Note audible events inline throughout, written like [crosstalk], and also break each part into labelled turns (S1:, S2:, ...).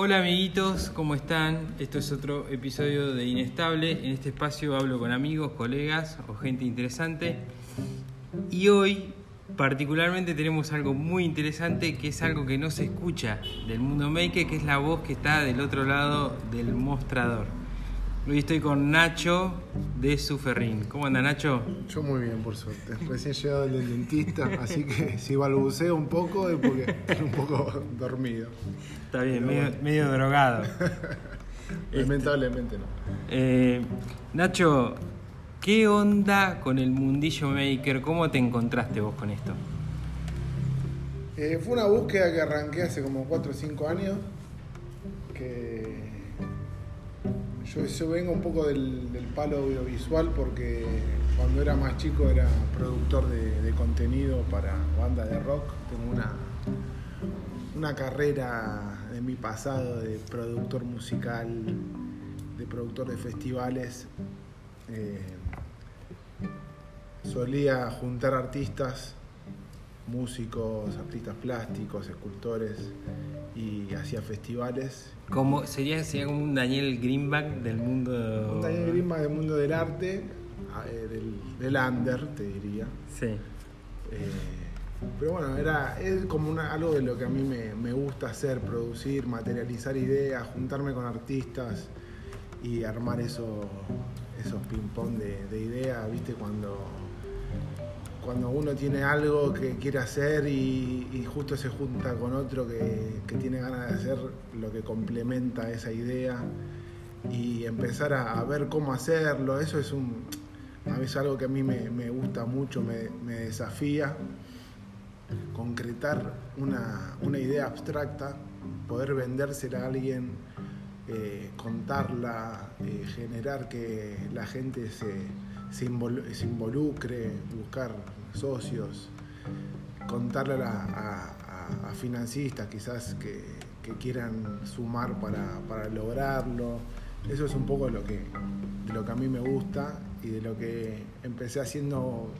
S1: Hola amiguitos, ¿cómo están? Esto es otro episodio de Inestable. En este espacio hablo con amigos, colegas o gente interesante. Y hoy particularmente tenemos algo muy interesante que es algo que no se escucha del mundo maker, que es la voz que está del otro lado del mostrador. Hoy estoy con Nacho de Suferrín. ¿Cómo anda Nacho?
S2: Yo muy bien, por suerte. Recién llegado del dentista, así que si balbuceo un poco es porque estoy un poco dormido.
S1: Está bien, medio, medio drogado. [laughs]
S2: Lamentablemente no.
S1: Eh, Nacho, ¿qué onda con el mundillo maker? ¿Cómo te encontraste vos con esto?
S2: Eh, fue una búsqueda que arranqué hace como 4 o 5 años. Que yo, vengo un poco del, palo audiovisual porque cuando era más chico era productor de, de contenido para bandas de rock. Tengo una, una carrera de mi pasado de productor musical, de productor de festivales. Eh, solía juntar artistas, músicos, artistas plásticos, escultores y hacía festivales.
S1: Como, sería, sería como un Daniel Greenback del mundo.
S2: Un Daniel Grima del mundo del arte, eh, del, del under, te diría.
S1: Sí.
S2: Eh, pero bueno, era, es como una- algo de lo que a mí me, me gusta hacer, producir, materializar ideas, juntarme con artistas y armar eso, esos ping-pong de, de ideas, ¿viste? Cuando, cuando uno tiene algo que quiere hacer y, justo se junta con otro que, que tiene ganas de hacer lo que complementa esa idea y empezar a, ver cómo hacerlo, eso es un... A veces algo que a mí me, me gusta mucho, me, me desafía concretar una, una idea abstracta, poder vendérsela a alguien, eh, contarla, eh, generar que la gente se, se, invol- se involucre, buscar socios, contarle a, financistas quizás que, quieran sumar para, lograrlo. Eso es un poco lo que, de lo que a mí me gusta y de lo que empecé haciendo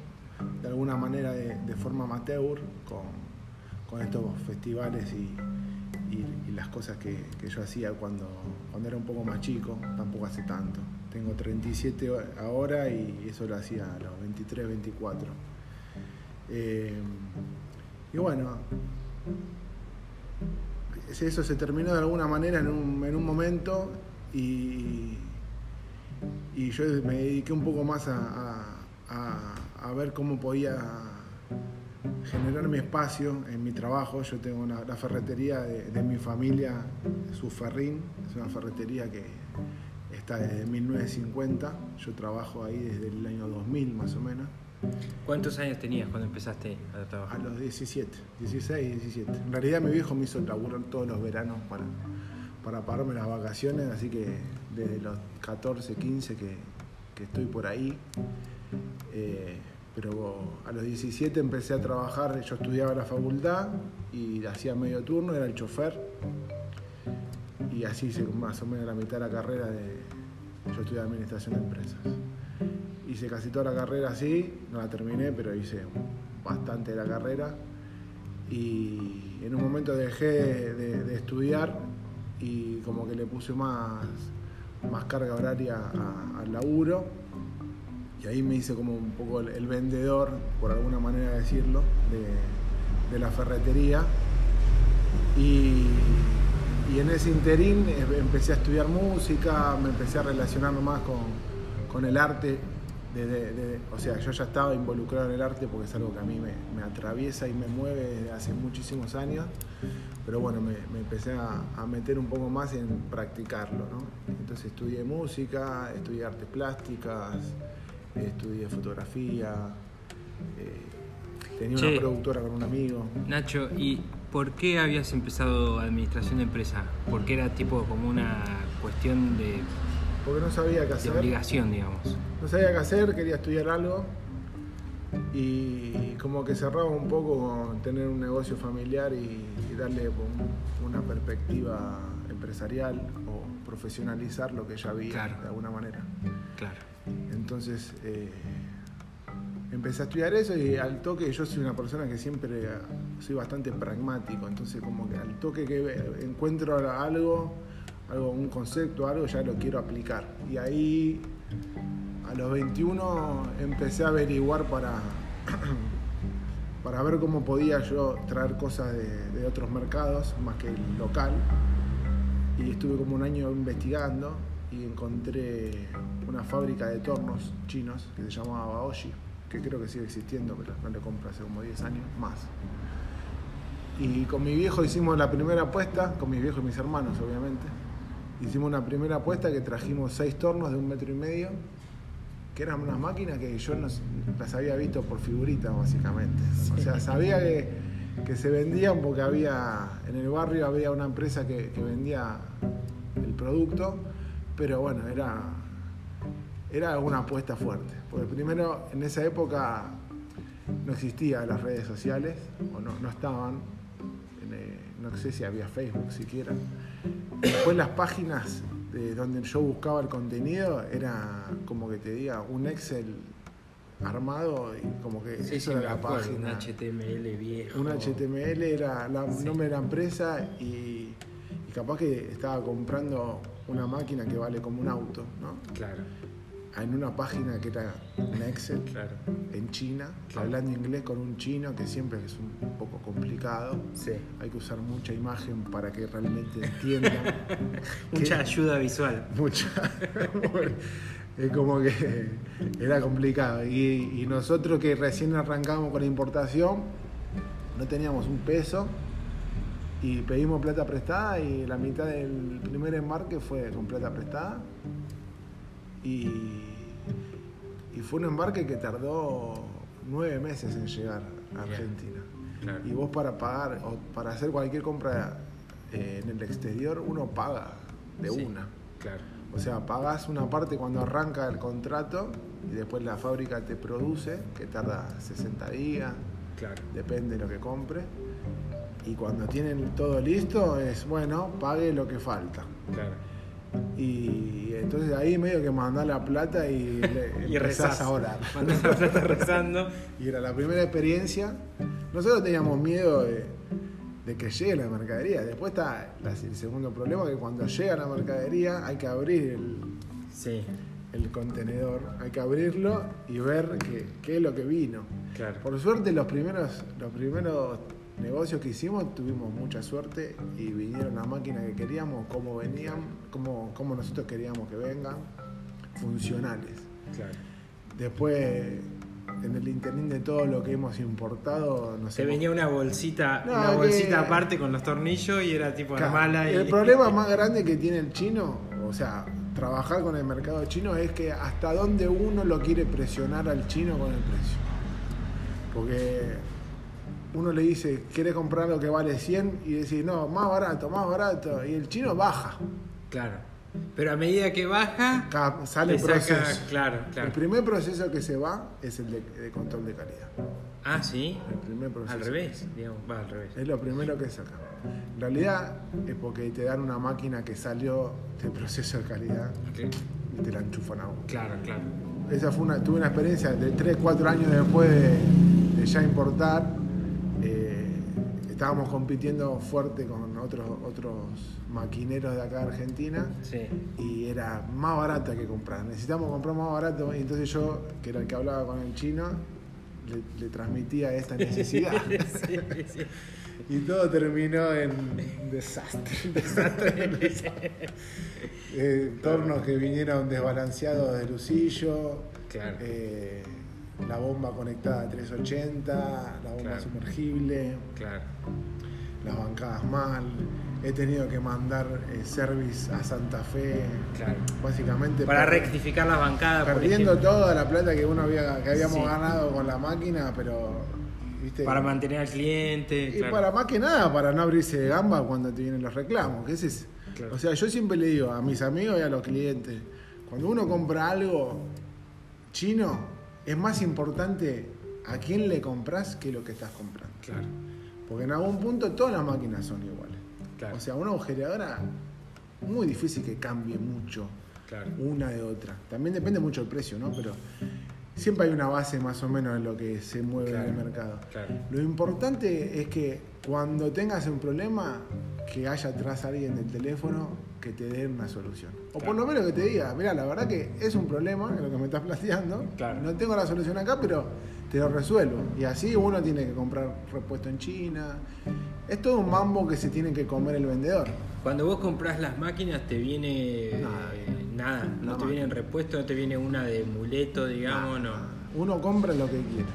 S2: de alguna manera de, forma amateur con, estos festivales y las cosas que, que yo hacía cuando, cuando era un poco más chico, tampoco hace tanto. Tengo 37 ahora y eso lo hacía a los 23, 24. Eh, y bueno, eso se terminó de alguna manera en un, en un momento y, y yo me dediqué un poco más a, a- ver cómo podía generar mi espacio en mi trabajo. Yo tengo una, la ferretería de, de mi familia, Suferrín, es una ferretería que está desde 1950. Yo trabajo ahí desde el año 2000 más o menos,
S1: ¿Cuántos años tenías cuando empezaste a
S2: a
S1: trabajar?
S2: los 17, 16, 17. En realidad mi viejo me hizo laburar todos los veranos para, para pagarme las vacaciones, así que desde los 14, 15 que, que estoy por ahí. Eh, pero a los 17 empecé a trabajar, yo estudiaba en la facultad y hacía medio turno, era el chofer. Y así hice más o menos la mitad de la carrera de... Yo estudié administración de empresas. Hice casi toda la carrera así, no la terminé, pero hice bastante de la carrera. Y en un momento dejé de, estudiar y como que le puse más, más carga horaria al laburo. Y ahí me hice como un poco el, el vendedor, por alguna manera de decirlo, de, de la ferretería. Y, y en ese interín eh, empecé a estudiar música, me empecé a relacionarme más con, con el arte. de- de- de- o sea, yo ya estaba involucrado en el arte porque es algo que a mí me, me atraviesa y me mueve desde hace muchísimos años. Pero bueno, me, me empecé a, a meter un poco más en practicarlo. ¿no? Entonces estudié música, estudié artes plásticas, estudié fotografía. eh, tenía
S1: Che.
S2: una productora con un amigo.
S1: Nacho, ¿y por qué habías empezado administración de empresa? Porque era tipo como una cuestión de,
S2: Porque no sabía qué
S1: de
S2: hacer.
S1: obligación, digamos.
S2: No sabía qué hacer, quería estudiar algo y como que cerraba un poco con tener un negocio familiar y, y darle un- una perspectiva empresarial o profesionalizar lo que ya había
S1: Claro.
S2: de alguna manera.
S1: Claro.
S2: Entonces eh, em- empecé a estudiar eso y al toque yo soy una persona que siempre soy bastante pragmático, entonces como que al toque que encuentro algo, algo un concepto, algo, ya lo quiero aplicar. Y ahí a los 21 empecé a averiguar para, [clears throat] para ver cómo podía yo traer cosas de, de otros mercados más que el local. Y estuve como un año investigando y encontré una fábrica de tornos chinos que se llamaba Baoshi que creo que sigue existiendo, pero no le compro hace como 10 años más. Y con mi viejo hicimos la primera apuesta, con mis viejos y mis hermanos obviamente. Hicimos una primera apuesta que trajimos seis tornos de un metro y medio, que eran unas máquinas que yo no, las había visto por figuritas básicamente. O sea, sabía que, que, se vendían porque había, en el barrio había una empresa que, que vendía el producto, pero bueno, era era una apuesta fuerte. Porque primero, en esa época no existían las redes sociales, o no, no estaban, no sé si había Facebook siquiera. Después las páginas de donde yo buscaba el contenido era como que te diga un Excel armado y como que eso era la página.
S1: Un HTML viejo.
S2: Un HTML era el nombre de la empresa y, y, capaz que estaba comprando una máquina que vale como un auto, ¿no?
S1: Claro
S2: en una página que era en Excel, en China, hablando inglés con un chino que siempre es un poco complicado.
S1: Sí.
S2: Hay que usar mucha imagen para que realmente entiendan. [laughs]
S1: mucha ayuda visual.
S2: Mucha. [laughs] es como que era complicado. Y, y, nosotros que recién arrancamos con la importación, no teníamos un peso y pedimos plata prestada y la mitad del primer embarque fue con plata prestada. Y y fue un embarque que tardó nueve meses en llegar a Argentina. Y vos para pagar o para hacer cualquier compra eh, en el exterior, uno paga de una.
S1: Claro.
S2: O sea, pagas una parte cuando arranca el contrato y después la fábrica te produce, que tarda 60 días,
S1: claro.
S2: depende de lo que compre. Y cuando tienen todo listo, es bueno, pague lo que falta.
S1: Claro.
S2: Y entonces ahí medio que mandás la plata y, [laughs]
S1: y rezás a orar. [laughs] Mandás la plata rezando.
S2: y era la primera experiencia. Nosotros teníamos miedo de, que llegue la mercadería. Después está el segundo problema, que cuando llega la mercadería hay que abrir el, el contenedor, hay que abrirlo y ver qué, es lo que vino. Por suerte los primeros, los primeros negocios que hicimos tuvimos mucha suerte y vinieron las máquinas que queríamos, como venían, como, como nosotros queríamos que vengan, funcionales. Después, en el interín de todo lo que hemos importado,
S1: no sé. Te venía una bolsita, una bolsita aparte con los tornillos y era tipo mala.
S2: El problema más grande que tiene el chino, o sea, trabajar con el mercado chino es que hasta dónde uno lo quiere presionar al chino con el precio. Porque uno le dice, ¿quieres comprar lo que vale 100? Y decís, no, más barato, más barato. Y el chino baja.
S1: Claro. Pero a medida que baja,
S2: sale el proceso.
S1: claro, claro.
S2: El primer proceso que se va es el de, control de calidad.
S1: Ah, sí.
S2: El primer proceso.
S1: Al revés, digamos, va al revés.
S2: Es lo primero que saca. En realidad es porque te dan una máquina que salió del proceso de calidad y te la enchufan a vos.
S1: Claro, claro.
S2: Esa fue una, tuve una experiencia de 3, 4 años después de, de ya importar estábamos compitiendo fuerte con otros, otros maquineros de acá de Argentina y era más barata que comprar. Necesitamos comprar más barato y entonces yo, que era el que hablaba con el chino, le, transmitía esta [laughs] necesidad. [laughs] y todo terminó en desastre. [laughs] desastre. eh, tornos que vinieron desbalanceados de lucillo. Eh, la bomba conectada a 380, la bomba sumergible,
S1: claro.
S2: las bancadas mal. He tenido que mandar eh, service a Santa Fe, básicamente
S1: para rectificar la bancada.
S2: Perdiendo toda la plata que uno había que habíamos ganado con la máquina, pero ¿viste?
S1: para mantener al cliente.
S2: Y para más que nada, para no abrirse de gamba cuando te vienen los reclamos. Que es, O sea, yo siempre le digo a mis amigos y a los clientes, cuando uno compra algo chino, es más importante a quién le compras que lo que estás comprando.
S1: Claro.
S2: Porque en algún punto todas las máquinas son iguales. O sea, una agujereadora muy difícil que cambie mucho una de otra. También depende mucho del precio, ¿no? Pero siempre hay una base más o menos en lo que se mueve
S1: Claro,
S2: en el mercado.
S1: claro.
S2: Lo importante es que cuando tengas un problema, que haya atrás alguien del teléfono que te dé una solución. O por lo menos que te diga, mira, la verdad que es un problema lo que me estás planteando.
S1: Claro.
S2: No tengo la solución acá, pero te lo resuelvo. Y así uno tiene que comprar repuesto en China. Es todo un mambo que se tiene que comer el vendedor.
S1: Cuando vos compras las máquinas te viene
S2: Nada.
S1: eh, nada, no te viene en
S2: máquina.
S1: repuesto, no te viene una de muleto, digamos, no.
S2: Uno compra lo que quiere.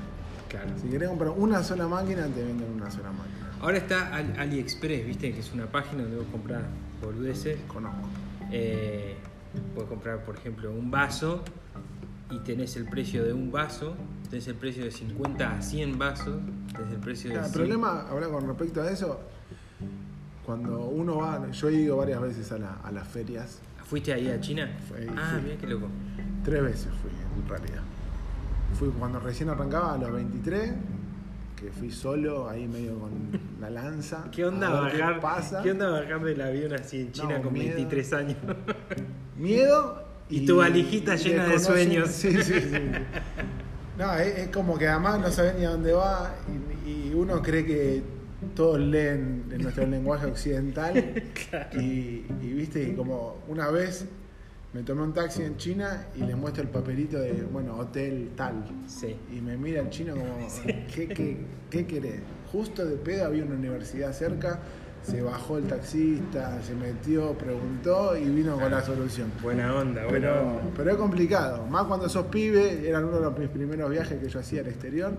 S1: Claro.
S2: Si querés comprar una sola máquina, te venden una sola máquina.
S1: Ahora está Ali- AliExpress, viste, que es una página donde vos compras boludeces.
S2: Conozco.
S1: Eh, puedes comprar, por ejemplo, un vaso y tenés el precio de un vaso, tenés el precio de 50 a 100 vasos, tenés el precio de
S2: Claro, el
S1: 100.
S2: problema, ahora con respecto a eso, cuando uno va, yo he ido varias veces a, la- a las ferias,
S1: ¿Fuiste ahí a China?
S2: Fui-
S1: ah, mira qué loco.
S2: tres veces fui en realidad. Fui cuando recién arrancaba a los 23, que fui solo, ahí medio con la lanza.
S1: ¿Qué onda
S2: a ver
S1: bajar?
S2: ¿Qué pasa?
S1: ¿Qué onda bajar del avión así en China
S2: No,
S1: con
S2: miedo.
S1: 23 años? [laughs]
S2: Miedo
S1: Y tu valijita llena de sueños.
S2: Sí, sí, sí. No, es, es como que además no sabes ni a dónde va y, y uno cree que todos leen en nuestro lenguaje occidental [laughs] y, y viste, y como una vez me tomé un taxi en China y le muestro el papelito de, bueno, hotel tal.
S1: Sí.
S2: Y me mira el chino como, [laughs] ¿qué, qué, qué querés? Justo de pedo había una universidad cerca, se bajó el taxista, se metió, preguntó y vino con la solución.
S1: Buena onda, buena
S2: Pero,
S1: onda.
S2: pero es complicado, más cuando sos pibe, eran uno de los mis primeros viajes que yo hacía al exterior.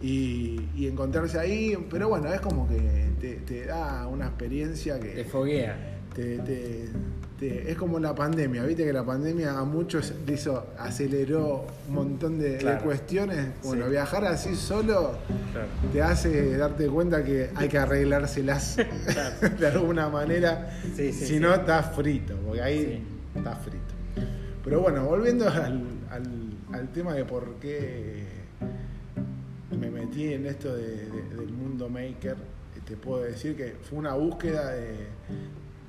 S2: Y, y encontrarse ahí, pero bueno, es como que te, te da una experiencia
S1: Te
S2: que
S1: foguea.
S2: te- te- te- es como la pandemia, viste que la pandemia a muchos hizo, aceleró un montón de, cuestiones. Bueno,
S1: Sí.
S2: viajar así solo
S1: Claro.
S2: te hace darte cuenta que hay que arreglárselas [laughs] [laughs] de alguna manera,
S1: Sí, sí,
S2: si no estás frito, porque ahí estás frito. Pero bueno, volviendo al, al- al tema de por qué me metí en esto de- de- del mundo maker, te puedo decir que fue una búsqueda de,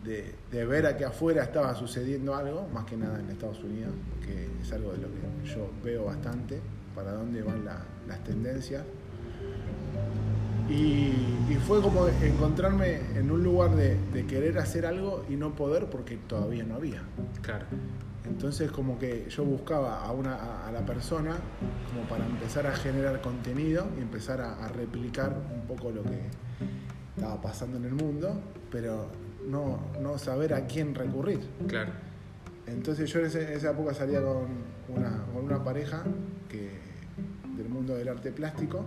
S2: de- de ver a que afuera estaba sucediendo algo, más que nada en Estados Unidos, que es algo de lo que yo veo bastante, para dónde van la- las tendencias. Y, y fue como encontrarme en un lugar de, de querer hacer algo y no poder porque todavía no había.
S1: Claro.
S2: Entonces como que yo buscaba a, una, a, a la persona como para empezar a generar contenido y empezar a, a replicar un poco lo que estaba pasando en el mundo, pero no, no saber a quién recurrir.
S1: Claro.
S2: Entonces yo en ese- esa época salía con una, con una pareja que, del mundo del arte plástico,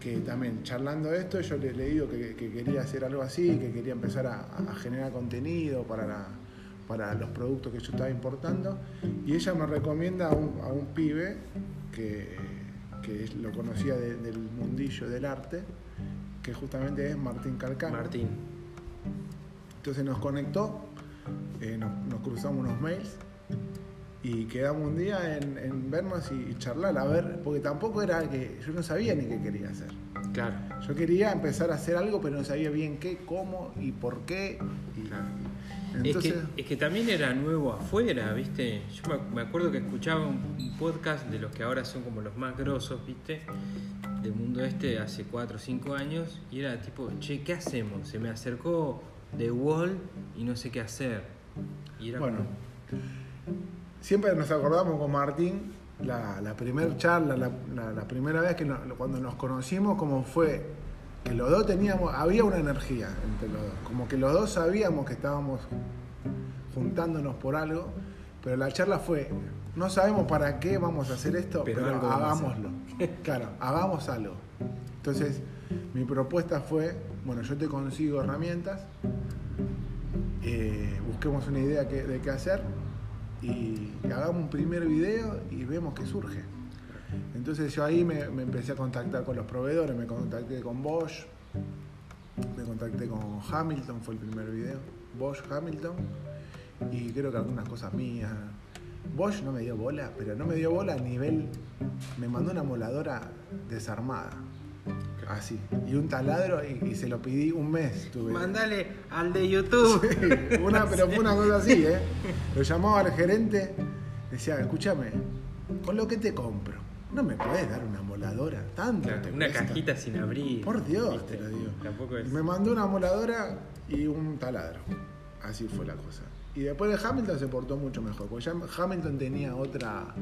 S2: que también charlando esto, yo le, le digo que, que quería hacer algo así, que quería empezar a, a generar contenido para, la- para los productos que yo estaba importando, y ella me recomienda a un, a un pibe que, que lo conocía de- del mundillo del arte, que justamente es Martín Calcano.
S1: Martín.
S2: Entonces nos conectó, eh, nos, nos cruzamos unos mails y quedamos un día en, en vernos y, y charlar, a ver, porque tampoco era que yo no sabía ni qué quería hacer.
S1: Claro.
S2: Yo quería empezar a hacer algo, pero no sabía bien qué, cómo y por qué. Y,
S1: Claro.
S2: Entonces,
S1: es, que, es que también era nuevo afuera, ¿viste? Yo me, me acuerdo que escuchaba un, un podcast de los que ahora son como los más grosos, ¿viste? Del mundo este hace 4 o 5 años y era tipo, che, ¿qué hacemos? Se me acercó The Wall y no sé qué hacer. Y era
S2: bueno,
S1: como,
S2: siempre nos acordamos con Martín la, la primera charla, la, la- la primera vez que nos- cuando nos conocimos, como fue que los dos teníamos, había una energía entre los dos, como que los dos sabíamos que estábamos juntándonos por algo, pero la charla fue, no sabemos para qué vamos a hacer esto,
S1: Pero
S2: pero,
S1: algo vamos a hacer".
S2: hagámoslo. [laughs] Claro, hagamos algo. Entonces, mi propuesta fue, bueno, yo te consigo herramientas, eh, busquemos una idea que- de qué hacer y hagamos un primer video y vemos qué surge. Entonces yo ahí me, me empecé a contactar con los proveedores, me contacté con Bosch, me contacté con Hamilton, fue el primer video, Bosch, Hamilton, y creo que algunas cosas mías. Bosch no me dio bola, pero no me dio bola a nivel, me mandó una moladora desarmada, así, y un taladro y, y se lo pedí un mes. Tuve.
S1: Mandale al de YouTube.
S2: Sí, una, [laughs] pero fue una cosa así, ¿eh? Lo llamaba al gerente, decía, escúchame, con lo que te compro. No me podés dar una moladora, tanto.
S1: Claro,
S2: te
S1: una
S2: cuesta.
S1: cajita sin abrir.
S2: Por Dios,
S1: ¿viste?
S2: te lo digo.
S1: Tampoco es.
S2: Y Me mandó una moladora y un taladro. Así fue la cosa. Y después de Hamilton se portó mucho mejor, porque ya Hamilton tenía otra,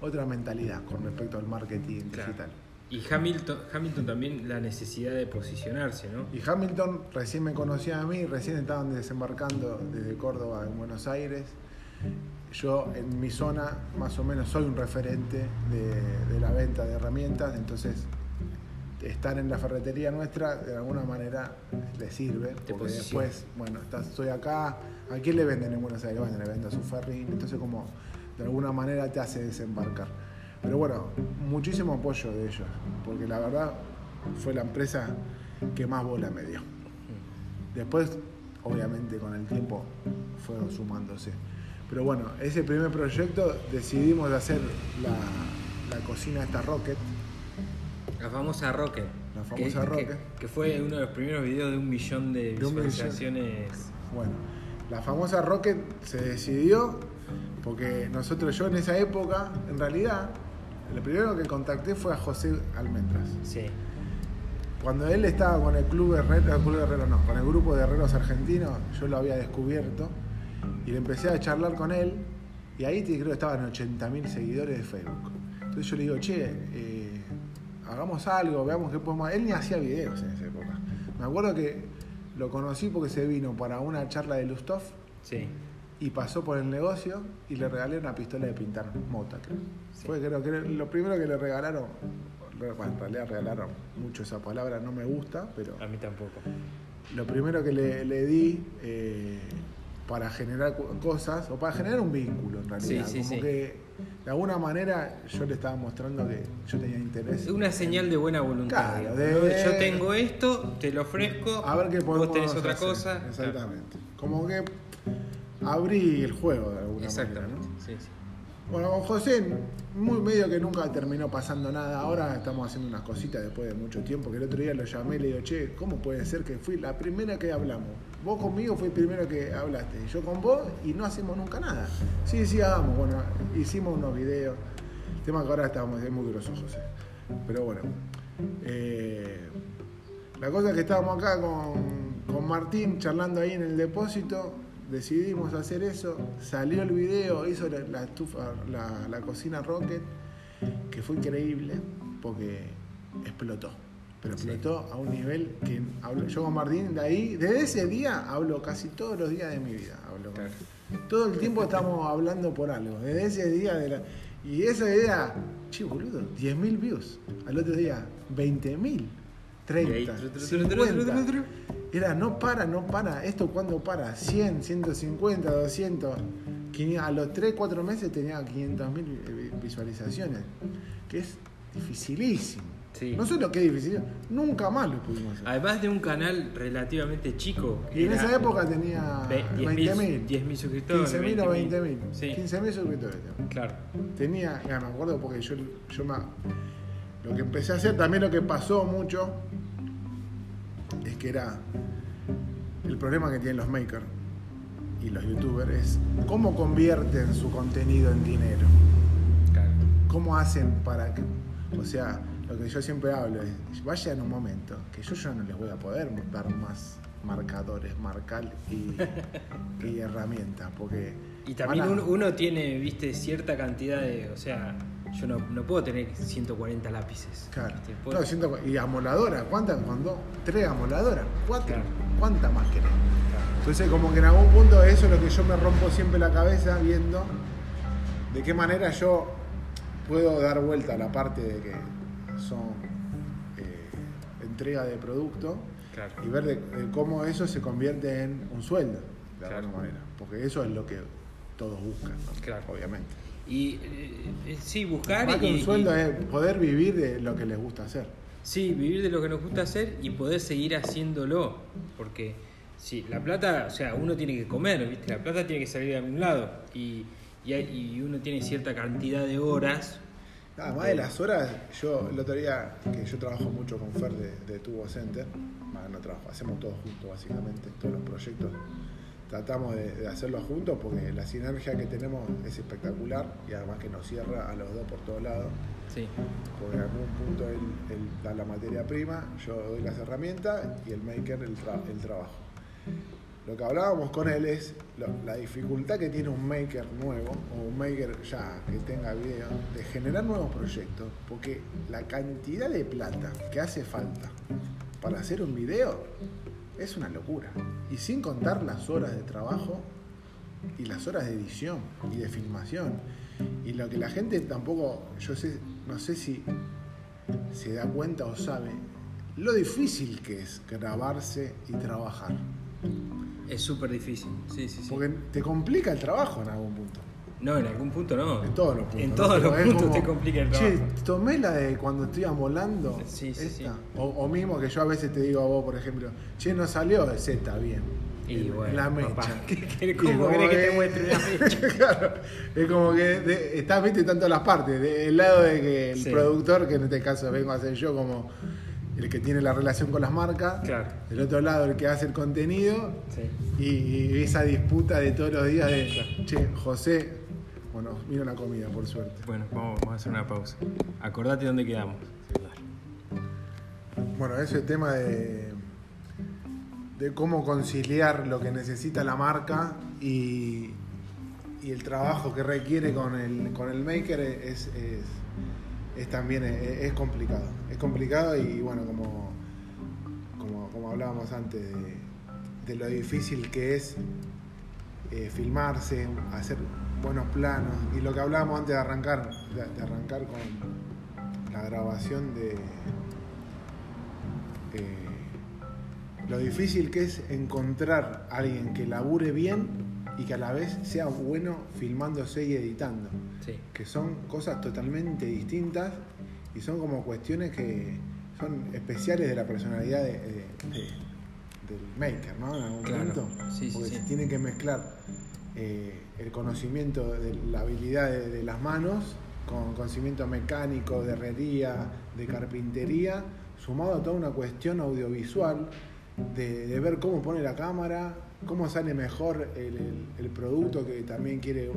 S2: otra mentalidad con respecto al marketing
S1: Claro.
S2: digital.
S1: Y Hamilton, Hamilton también la necesidad de posicionarse, ¿no?
S2: Y Hamilton recién me conocía a mí, recién estaban desembarcando desde Córdoba en Buenos Aires. Yo en mi zona más o menos soy un referente de, de la venta de herramientas, entonces estar en la ferretería nuestra de alguna manera le sirve, porque después, bueno, estoy acá, ¿a quién le venden en Buenos Aires? Bueno, le venden a su ferrín, entonces como de alguna manera te hace desembarcar. Pero bueno, muchísimo apoyo de ellos, porque la verdad fue la empresa que más bola me dio. Después, obviamente, con el tiempo fueron sumándose. Pero bueno, ese primer proyecto decidimos hacer la, la cocina esta Rocket.
S1: La famosa Rocket.
S2: La famosa
S1: que,
S2: Rocket.
S1: Que, que fue uno de los primeros videos de un millón de
S2: De
S1: visualizaciones.
S2: Bueno, la famosa Rocket se decidió porque nosotros, yo en esa época, en realidad, lo primero que contacté fue a José Almendras.
S1: Sí.
S2: Cuando él estaba con el club herrero, el club herrero no, con el grupo de herreros argentinos, yo lo había descubierto y le empecé a charlar con él y ahí creo que estaban 80.000 seguidores de Facebook. Entonces yo le digo, che, eh, hagamos algo, veamos qué podemos... Él ni hacía videos en esa época. Me acuerdo que lo conocí porque se vino para una charla de Lustov
S1: Sí.
S2: y pasó por el negocio y le regalé una pistola de pintar mota, creo.
S1: Sí.
S2: Fue creo que lo primero que le regalaron, bueno, en realidad regalaron mucho esa palabra, no me gusta, pero
S1: A mí tampoco.
S2: lo primero que le, le di eh, para generar cosas, o para generar un vínculo en realidad,
S1: Sí, sí,
S2: como que de alguna manera yo le estaba mostrando que yo tenía interés.
S1: Una señal de buena voluntad. Yo tengo esto, te lo ofrezco.
S2: A ver qué podemos
S1: Vos tenés otra
S2: hacer.
S1: cosa.
S2: Exactamente. Como que abrí el juego de alguna
S1: Exactamente.
S2: manera, ¿no?
S1: Sí, sí.
S2: Bueno, con José, muy medio que nunca terminó pasando nada. Ahora estamos haciendo unas cositas después de mucho tiempo. Que el otro día lo llamé y le digo, che, ¿cómo puede ser que fui la primera que hablamos? Vos conmigo fue el primero que hablaste. Yo con vos y no hacemos nunca nada. Sí, sí, hagamos. Bueno, hicimos unos videos. El tema que ahora estábamos, es muy grosso, José. Pero bueno. eh, la cosa es que estábamos acá con, con Martín charlando ahí en el depósito, decidimos hacer eso, salió el video, hizo la, la estufa, la, la cocina Rocket, que fue increíble porque explotó. Pero
S1: Sí.
S2: explotó a un nivel que hablo- yo con Martín de ahí, desde ese día hablo casi todos los días de mi vida. Hablo
S1: Claro.
S2: Todo el tiempo estamos hablando por algo. Desde ese día de la. Y esa idea, che, boludo, 10.000 views. Al otro día, 20.000, 30,
S1: Y ahí, tru, tru, tru, tru, tru,
S2: 50.
S1: tru, tru.
S2: Era, no para, no para. ¿Esto cuándo para? 100, 150, 200. 500. A los 3, 4 meses tenía 500.000 eh, visualizaciones. Que es dificilísimo.
S1: Sí.
S2: No solo que es difícil, nunca más lo pudimos hacer.
S1: Además de un canal relativamente chico.
S2: Y en esa época tenía
S1: ve-
S2: 20.000.
S1: 10.000 suscriptores.
S2: 15.000 o 20.000.
S1: Sí,
S2: 15.000 suscriptores.
S1: claro.
S2: Tenía, ya me acuerdo porque yo, yo me, lo que empecé a hacer, también lo que pasó mucho, es que era el problema que tienen los makers y los youtubers es cómo convierten su contenido en dinero.
S1: claro.
S2: ¿Cómo hacen para que.? O sea, lo que yo siempre hablo es: vaya en un momento que yo ya no les voy a poder dar más marcadores, marcar y, [laughs] y herramientas, porque.
S1: Y también
S2: a-
S1: uno, uno tiene, viste, cierta cantidad de. O sea, yo no, no puedo tener 140 lápices.
S2: Claro. No, y amoladora, ¿cuántas? Cuando tres amoladoras, cuatro,
S1: Claro.
S2: ¿cuántas más querés?
S1: claro.
S2: Entonces como que en algún punto eso es lo que yo me rompo siempre la cabeza viendo de qué manera yo puedo dar vuelta a la parte de que son eh, entrega de producto
S1: Claro.
S2: y ver de, de cómo eso se convierte en un sueldo de
S1: Claro.
S2: alguna manera. Porque eso es lo que todos buscan, ¿no?
S1: Claro.
S2: obviamente.
S1: Y eh, eh, sí, buscar.
S2: Más que
S1: y-
S2: un sueldo
S1: y-
S2: es poder vivir de lo que les gusta hacer.
S1: Sí, vivir de lo que nos gusta hacer y poder seguir haciéndolo. Porque, sí, la plata, o sea, uno tiene que comer, ¿viste? La plata tiene que salir de algún lado. Y, y, hay- y uno tiene cierta cantidad de horas.
S2: Además de las horas, yo el otro día que yo trabajo mucho con Fer de, de Tubo Center, bueno, no trabajo, hacemos todo juntos básicamente, todos los proyectos tratamos de, de hacerlo juntos porque la sinergia que tenemos es espectacular y además que nos cierra a los dos por todos lados.
S1: Sí.
S2: Porque en algún punto él, él da la materia prima, yo doy las herramientas y el maker el, tra- el trabajo. Lo que hablábamos con él es la dificultad que tiene un maker nuevo o un maker ya que tenga video de generar nuevos proyectos, porque la cantidad de plata que hace falta para hacer un video es una locura. Y sin contar las horas de trabajo y las horas de edición y de filmación. Y lo que la gente tampoco, yo sé, no sé si se da cuenta o sabe lo difícil que es grabarse y trabajar.
S1: Es súper difícil. Sí, sí, sí.
S2: Porque te complica el trabajo en algún punto.
S1: No, en algún punto no.
S2: En todos los puntos.
S1: En
S2: ¿no?
S1: todos
S2: Pero
S1: los puntos
S2: como,
S1: te complica el
S2: Che,
S1: trabajo.
S2: tomé la de cuando estoy volando.
S1: Sí, sí, sí.
S2: O, o mismo que yo a veces te digo a vos, por ejemplo, che, no salió de Z bien.
S1: Y
S2: En-
S1: bueno,
S2: la mecha.
S1: papá, [laughs] ¿qué- qué- cómo
S2: es
S1: querés que te muestre una mecha? [laughs]
S2: claro, es como que de- estás, viste, tanto las partes. Del lado de que el
S1: Sí.
S2: productor, que en este caso vengo a ser yo como el que tiene la relación con las marcas.
S1: Claro.
S2: Del otro lado, el que hace el contenido.
S1: Sí.
S2: Y, y esa disputa de todos los días de, che, José, bueno, vino la comida, por suerte.
S1: Bueno, vamos, vamos a hacer una pausa. Acordate dónde quedamos.
S2: Bueno, ese tema de, de cómo conciliar lo que necesita la marca y, y el trabajo que requiere con el, con el maker es, es, es también es, complicado. Es complicado y bueno, como, como, hablábamos antes, de, lo difícil que es eh, filmarse, hacer buenos planos y lo que hablábamos antes de arrancar, de, de arrancar con la grabación de eh, lo difícil que es encontrar a alguien que labure bien y que a la vez sea bueno filmándose y editando,
S1: Sí.
S2: que son cosas totalmente distintas y son como cuestiones que son especiales de la personalidad de- de- de- del maker, ¿no? En algún
S1: Claro.
S2: punto.
S1: Sí,
S2: Porque
S1: sí.
S2: se tiene que mezclar eh, el conocimiento de la habilidad de, las manos con conocimiento mecánico, de herrería, de carpintería, sumado a toda una cuestión audiovisual de ver cómo pone la cámara, cómo sale mejor el, el- el producto que también quiere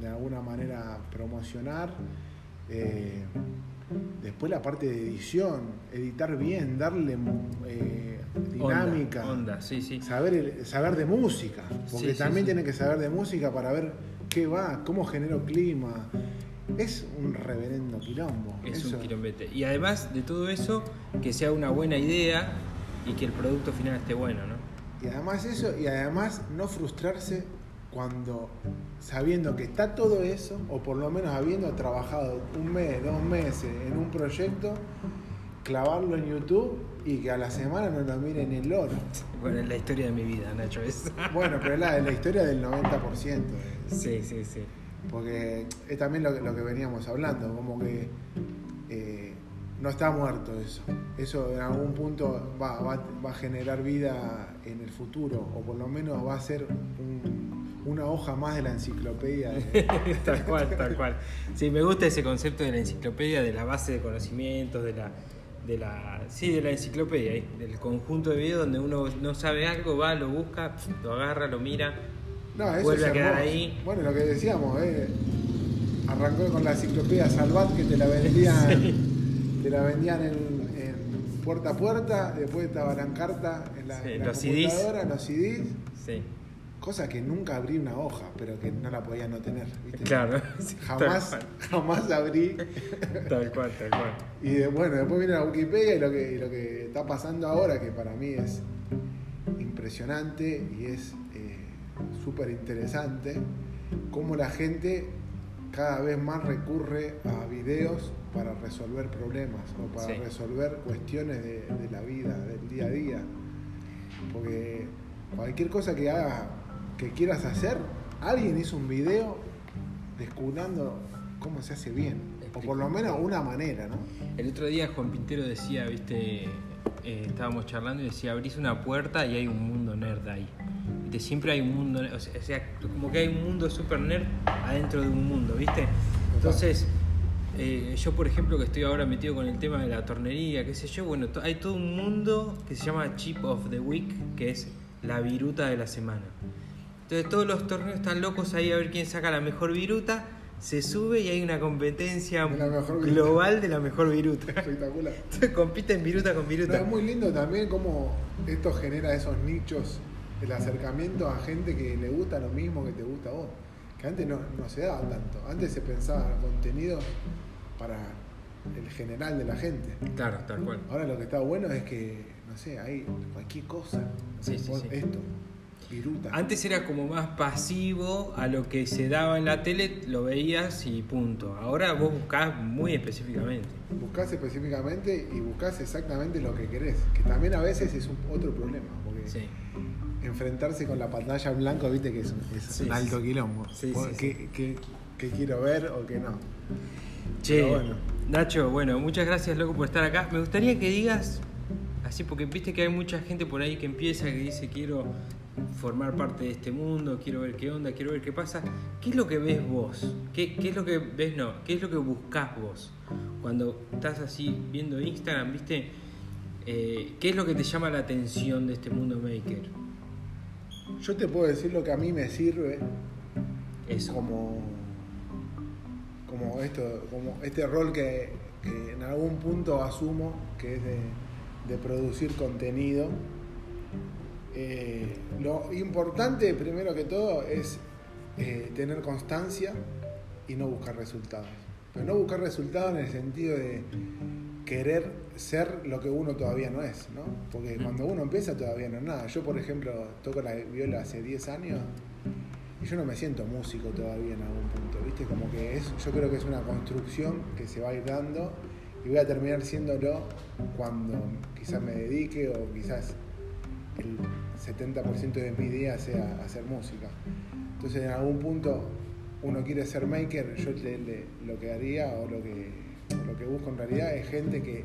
S2: de alguna manera promocionar. Eh, después la parte de edición, editar bien, darle eh, dinámica.
S1: Onda, onda, sí, sí.
S2: Saber, el- saber de música, porque
S1: Sí,
S2: también tiene que saber de música para ver qué va, cómo genero clima. Es un reverendo quilombo.
S1: Es
S2: eso.
S1: un quilombete. Y además de todo eso, que sea una buena idea y que el producto final esté bueno, ¿no?
S2: Y además eso, y además no frustrarse cuando sabiendo que está todo eso, o por lo menos habiendo trabajado un mes, dos meses en un proyecto, clavarlo en YouTube y que a la semana no lo miren el oro.
S1: Bueno, es la historia de mi vida, Nacho, es. [laughs]
S2: Bueno, pero es la, la historia del 90%. eh.
S1: Sí, sí, sí.
S2: Porque es también lo que, lo que veníamos hablando, como que eh, no está muerto eso. Eso en algún punto va, va- va a generar vida en el futuro, o por lo menos va a ser un- una hoja más de la enciclopedia. de- [laughs]
S1: tal cual, tal cual. Sí, me gusta ese concepto de la enciclopedia, de la base de conocimientos, de la, de la, sí, de la enciclopedia, ¿eh? del conjunto de videos donde uno no sabe algo, va, lo busca, lo agarra, lo mira.
S2: No, eso
S1: Vuelve a quedar ahí.
S2: Bueno, lo que decíamos, eh, arrancó con la enciclopedia Salvat que te la vendían, [laughs] te la vendían en, en puerta a puerta, después estaba la carta en la,
S1: Sí,
S2: en la
S1: los CDs.
S2: computadora, los CDs.
S1: Sí,
S2: Cosa que nunca abrí una hoja, pero que no la podía no tener. ¿viste?
S1: claro. [laughs]
S2: Jamás,
S1: Tal
S2: jamás abrí.
S1: tal cual, tal cual.
S2: Y de- bueno, después viene la Wikipedia y lo que, y lo que está pasando ahora, que para mí es impresionante y es eh, súper interesante, cómo la gente cada vez más recurre a videos para resolver problemas o para
S1: Sí.
S2: resolver cuestiones de, de la vida, del día a día. Porque cualquier cosa que hagas, que quieras hacer, alguien hizo un video descubriendo cómo se hace bien. O por lo menos una manera, ¿no?
S1: El otro día Juan Pintero decía, viste, eh, estábamos charlando y decía, abrís una puerta y hay un mundo nerd ahí. Siempre hay un mundo, o sea, como que hay un mundo super nerd adentro de un mundo, ¿viste? Entonces, eh, yo por ejemplo que estoy ahora metido con el tema de la tornería, qué sé yo, bueno, to- hay todo un mundo que se llama Chip of the Week, que es la viruta de la semana. Entonces todos los torneos están locos ahí a ver quién saca la mejor viruta. Se sube y hay una competencia
S2: De
S1: global de la mejor viruta.
S2: Espectacular.
S1: Entonces [laughs] compiten viruta con viruta.
S2: es muy lindo también cómo esto genera esos nichos, el acercamiento a gente que le gusta lo mismo que te gusta a vos. Que antes no, no se daba tanto. Antes se pensaba contenido para el general de la gente.
S1: Claro, tal cual.
S2: Ahora lo que está bueno es que, no sé, hay cualquier cosa.
S1: Sí, sí.
S2: Esto, viruta.
S1: Antes era como más pasivo a lo que se daba en la tele, lo veías y punto. Ahora vos buscás muy específicamente.
S2: Buscás específicamente y buscás exactamente lo que querés. Que también a veces es un, otro problema. Porque
S1: Sí.
S2: Enfrentarse con la pantalla en blanco, viste que es un, es
S1: Sí,
S2: un alto
S1: sí.
S2: quilombo.
S1: Sí,
S2: ¿Qué, qué- qué quiero ver o qué no?
S1: Che,
S2: bueno.
S1: Nacho, bueno, muchas gracias, loco, por estar acá. Me gustaría que digas, así, porque viste que hay mucha gente por ahí que empieza, que dice, quiero formar parte de este mundo, quiero ver qué onda, quiero ver qué pasa. ¿Qué es lo que ves vos? ¿Qué, qué es lo que ves, no? ¿Qué es lo que buscas vos? Cuando estás así viendo Instagram, viste, Eh, ¿qué es lo que te llama la atención de este mundo maker?
S2: Yo te puedo decir lo que a mí me sirve como, como esto, como este rol que, que en algún punto asumo, que es de, de producir contenido. Eh, lo importante, primero que todo, es eh, tener constancia y no buscar resultados. Pero no buscar resultados en el sentido de querer ser lo que uno todavía no es, ¿no? Porque cuando uno empieza todavía no es nada. Yo, por ejemplo, toco la viola hace 10 años y yo no me siento músico todavía en algún punto, ¿viste? Como que es, yo creo que es una construcción que se va a ir dando y voy a terminar siéndolo cuando quizás me dedique o quizás el 70% de mi día sea hacer música. Entonces en algún punto uno quiere ser maker, yo le- le- lo que haría o lo que, lo que busco en realidad es gente que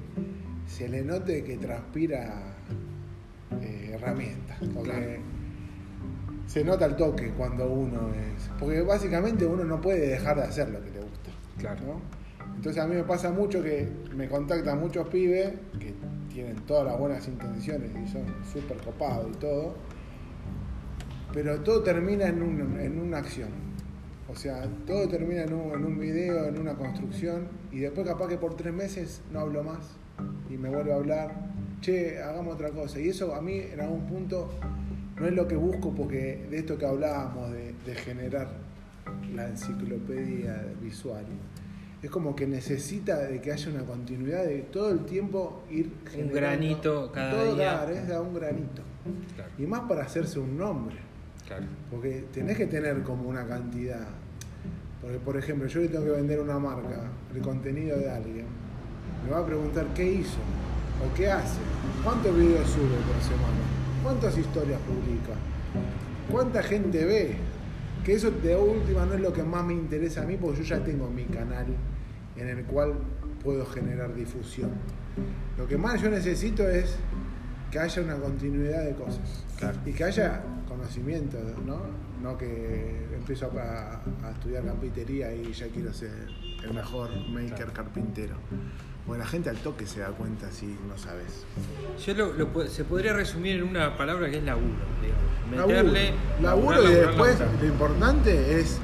S2: se le note que transpira eh, herramientas. Porque
S1: Claro.
S2: se nota el toque cuando uno es. Porque básicamente uno no puede dejar de hacer lo que le gusta.
S1: Claro.
S2: ¿no? Entonces a mí me pasa mucho que me contactan muchos pibes que tienen todas las buenas intenciones y son súper copados y todo, pero todo termina en, un- en una acción. O sea, todo termina en un, en un video, en una construcción, y después capaz que por tres meses no hablo más y me vuelvo a hablar, che, hagamos otra cosa. Y eso a mí en algún punto no es lo que busco porque de esto que hablábamos, de, de generar la enciclopedia visual, es como que necesita de que haya una continuidad de todo el tiempo ir generando
S1: granito cada
S2: todo,
S1: día.
S2: Claro, es de un granito.
S1: Claro,
S2: Y más para hacerse un nombre. Porque tenés que tener como una cantidad. Porque, por ejemplo, yo le tengo que vender una marca, el contenido de alguien. Me va a preguntar qué hizo o qué hace, cuántos videos sube por semana, cuántas historias publica, cuánta gente ve. Que eso de última no es lo que más me interesa a mí, porque yo ya tengo mi canal en el cual puedo generar difusión. Lo que más yo necesito es que haya una continuidad de cosas
S1: Claro.
S2: y que haya conocimiento, ¿no? No que empiezo a, a estudiar carpintería y ya quiero ser el mejor maker
S1: Claro.
S2: carpintero. Bueno, la gente al toque se da cuenta si no sabes.
S1: Yo lo, se podría resumir en una palabra que es laburo, digamos.
S2: Laburo,
S1: Meterle,
S2: laburo
S1: laburar,
S2: y después
S1: laburar.
S2: lo importante es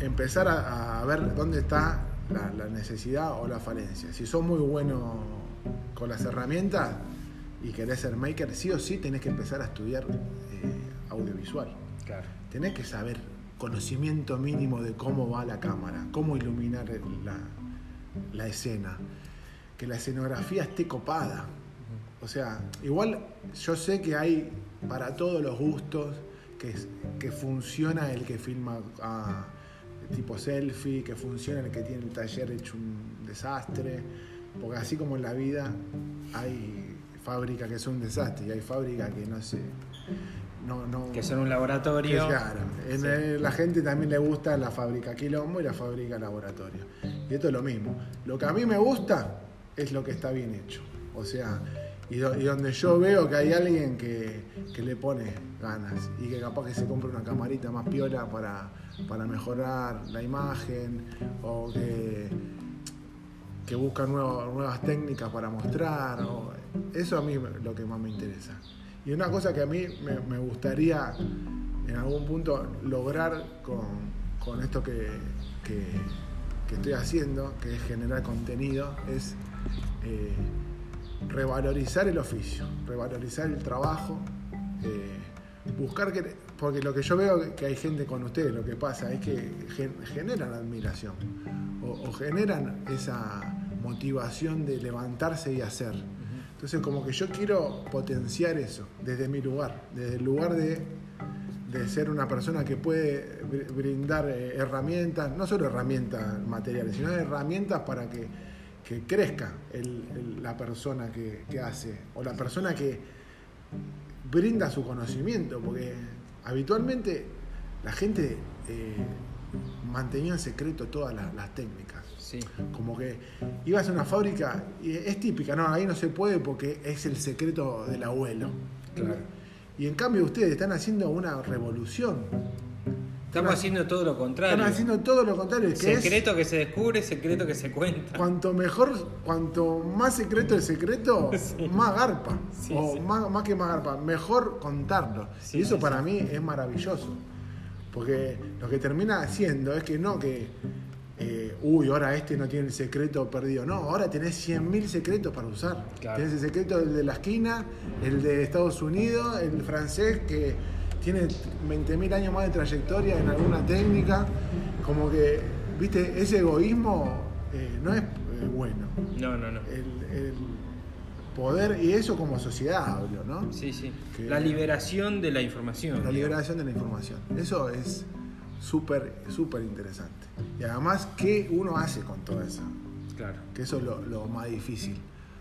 S2: empezar a, a ver dónde está la, la necesidad o la falencia. Si sos muy bueno con las herramientas y querés ser maker, sí o sí tenés que empezar a estudiar eh, audiovisual.
S1: Claro.
S2: Tenés que saber conocimiento mínimo de cómo va la cámara, cómo iluminar la, la escena, que la escenografía esté copada. O sea, igual yo sé que hay para todos los gustos, que, que funciona el que filma a tipo selfie, que funciona el que tiene el taller hecho un desastre, porque así como en la vida hay fábricas que son un desastre y hay fábricas que no sé, no, no,
S1: Que son un
S2: que
S1: laboratorio.
S2: claro, en
S1: Sí.
S2: el- la gente también le gusta la fábrica quilombo y la fábrica laboratorio. Y esto es lo mismo. Lo que a mí me gusta es lo que está bien hecho. O sea, y, do- y donde yo veo que hay alguien que, que le pone ganas y que capaz que se compra una camarita más piola para, para mejorar la imagen o que, que busca nuevas técnicas para mostrar. o- eso a mí es lo que más me interesa. Y una cosa que a mí me, gustaría en algún punto lograr con, con esto que, que, estoy haciendo, que es generar contenido, es eh, revalorizar el oficio, revalorizar el trabajo, eh, buscar que, porque lo que yo veo que hay gente con ustedes, lo que pasa es que gen- generan admiración o generan esa motivación de levantarse y hacer. Entonces como que yo quiero potenciar eso desde mi lugar, desde el lugar de, de ser una persona que puede br- brindar eh, herramientas, no solo herramientas materiales, sino herramientas para que, que crezca la persona que, hace o la persona que brinda su conocimiento, porque habitualmente la gente eh, mantenía en secreto todas las técnicas.
S1: Sí.
S2: Como que ibas a una fábrica y es típica, no, ahí no se puede porque es el secreto del abuelo.
S1: Claro.
S2: Y en cambio ustedes están haciendo una revolución.
S1: Estamos haciendo todo lo contrario.
S2: Están haciendo todo lo contrario, que
S1: secreto que se descubre, secreto que se cuenta.
S2: cuanto mejor, cuanto más secreto el secreto, [laughs]
S1: Sí.
S2: más garpa.
S1: Sí,
S2: o. Más, más que más garpa, mejor contarlo. Y eso para mí es maravilloso. Porque lo que termina haciendo es que no que, eh, uy, ahora este no tiene el secreto perdido. No, ahora tenés 100.000 secretos para usar.
S1: Claro.
S2: Tenés el secreto del de la esquina, el de Estados Unidos, el francés que tiene 20.000 años más de trayectoria en alguna técnica. Como que, viste, ese egoísmo eh, no es eh, bueno.
S1: No, no, no.
S2: El, el poder, y eso como sociedad hablo, ¿no?
S1: Sí, sí.
S2: Que-
S1: La liberación de la información.
S2: La liberación de la información. Eso es súper, súper interesante. Y además, ¿qué uno hace con todo eso?
S1: Claro.
S2: Que eso es lo, lo más difícil.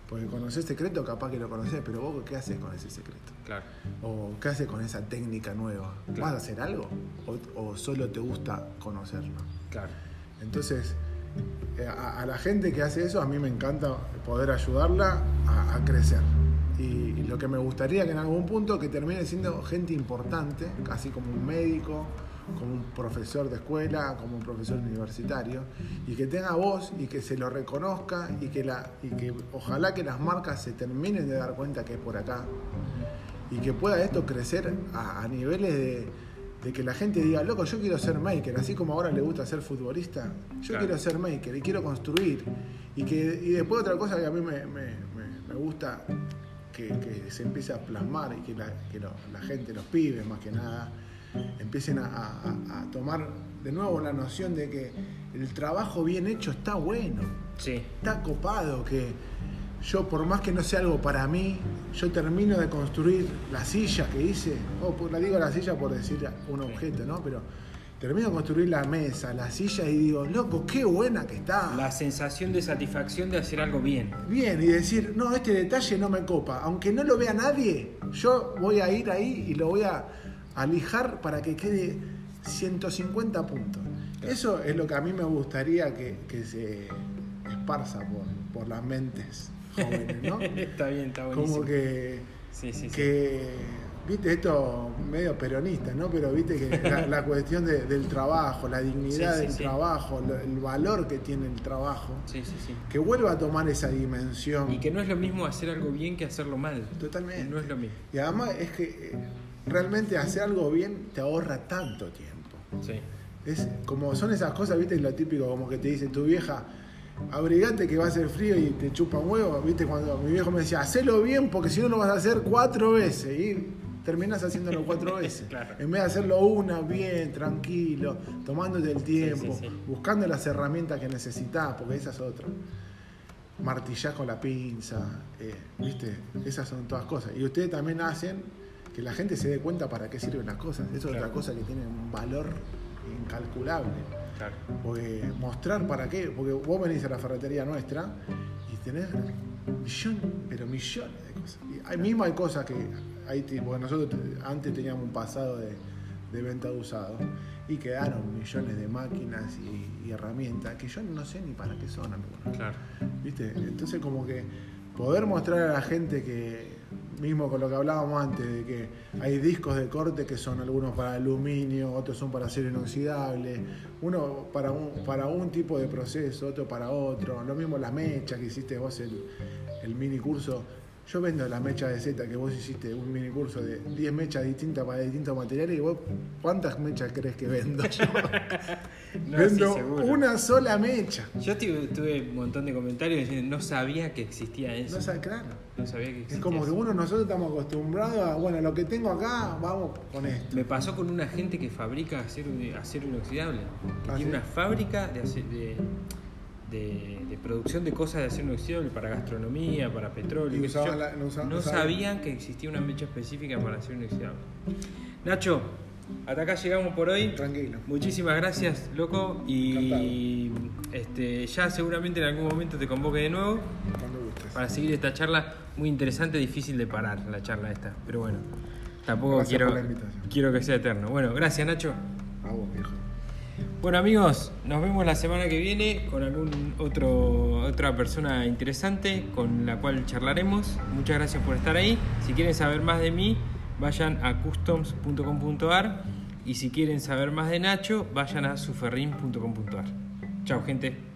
S2: Porque conocer secreto, capaz que lo conoces, pero vos, ¿qué haces con ese secreto?
S1: Claro.
S2: ¿O qué haces con esa técnica nueva?
S1: Claro.
S2: ¿Vas a hacer algo? ¿O, o solo te gusta conocerlo?
S1: Claro.
S2: Entonces, eh, a, a la gente que hace eso, a mí me encanta poder ayudarla a, a crecer. Y, y lo que me gustaría que en algún punto que termine siendo gente importante, casi como un médico, como un profesor de escuela, como un profesor universitario, y que tenga voz y que se lo reconozca y que, la, y que ojalá que las marcas se terminen de dar cuenta que es por acá y que pueda esto crecer a, a niveles de, de que la gente diga, loco, yo quiero ser maker, así como ahora le gusta ser futbolista, yo
S1: Claro.
S2: quiero ser maker y quiero construir. Y, que, y después otra cosa que a mí me, me- me- me gusta que, que se empiece a plasmar y que, la, que lo- la gente, los pibes más que nada, empiecen a, a- a tomar de nuevo la noción de que el trabajo bien hecho está bueno
S1: Sí.
S2: está copado que yo por más que no sea algo para mí, yo termino de construir la silla que hice, o por- la digo la silla por decir un objeto, ¿no? Pero termino de construir la mesa, la silla y digo, loco, qué buena que está.
S1: La sensación de satisfacción de hacer algo bien.
S2: Bien, y decir, no, este detalle no me copa, aunque no lo vea nadie, yo voy a ir ahí y lo voy a, a lijar para que quede 150 puntos. Eso es lo que a mí me gustaría que, que se esparza por, por las mentes jóvenes, ¿no? [laughs]
S1: está bien, está buenísimo.
S2: Como que,
S1: Sí, sí, sí.
S2: que viste, esto medio peronista, ¿no? Pero viste que la, [laughs] la cuestión de- del trabajo, la dignidad del trabajo, el valor que tiene el trabajo, que vuelva a tomar esa dimensión.
S1: Y que no es lo mismo hacer algo bien que hacerlo mal.
S2: Totalmente.
S1: No es lo mismo.
S2: Y además es que eh, realmente hacer algo bien te ahorra tanto tiempo.
S1: Sí.
S2: Es como son esas cosas, viste, lo típico, como que te dice tu vieja, abrigate que va a ser frío y te chupa un huevo, viste, cuando mi viejo me decía, hacelo bien porque si no lo vas a hacer cuatro veces y terminas haciéndolo cuatro [laughs] veces.
S1: Claro.
S2: En vez de hacerlo una, bien, tranquilo, tomándote el tiempo,
S1: sí, sí.
S2: buscando las herramientas que necesitas, porque esa es otra. Martillás con la pinza, eh, viste, esas son todas cosas. Y ustedes también hacen que la gente se dé cuenta para qué sirven las cosas. Eso es otra cosa que tiene un valor incalculable.
S1: Claro.
S2: Porque mostrar para qué, porque vos venís a la ferretería nuestra y tenés millones, pero millones de cosas. Y hay, mismo hay cosas que, hay, tipo, nosotros te- antes teníamos un pasado de, de venta de usado y quedaron millones de máquinas y, y herramientas que yo no sé ni para qué son algunas.
S1: Claro.
S2: ¿Viste? Entonces como que poder mostrar a la gente que, mismo con lo que hablábamos antes, de que hay discos de corte que son algunos para aluminio, otros son para acero inoxidable, uno para un, para un tipo de proceso, otro para otro, lo mismo las mechas que hiciste vos el, el mini curso, Yo vendo las mechas de Z que vos hiciste un mini curso de 10 mechas distintas para distintos materiales y vos, ¿cuántas mechas crees que vendo [laughs] yo?
S1: No,
S2: vendo
S1: sí,
S2: una sola mecha.
S1: Yo tuve, tuve un montón de comentarios diciendo no sabía que existía eso.
S2: No sabes, claro.
S1: No sabía que existía
S2: Es como que uno, nosotros estamos acostumbrados a, bueno, lo que tengo acá, vamos con esto.
S1: Me pasó con una gente que fabrica acero, acero inoxidable. Que
S2: Ah,
S1: tiene
S2: ¿sí?
S1: una fábrica de, ace- de, de- de producción de cosas de acero inoxidable para gastronomía, para petróleo. Yo.
S2: la- no
S1: sabían que existía una mecha específica para acero inoxidable. Nacho, hasta acá llegamos por hoy.
S2: Tranquilo.
S1: Muchísimas gracias, loco. Y este, ya seguramente en algún momento te convoque de nuevo
S2: Cuando gustes.
S1: para seguir esta charla muy interesante, difícil de parar la charla esta. Pero bueno, tampoco
S2: Gracias
S1: quiero, quiero que sea eterno. Bueno, gracias Nacho.
S2: A vos, viejo.
S1: Bueno amigos, nos vemos la semana que viene con algún otro otra persona interesante con la cual charlaremos. Muchas gracias por estar ahí. Si quieren saber más de mí, vayan a customs.com.ar y si quieren saber más de Nacho, vayan a suferrin.com.ar. Chao gente.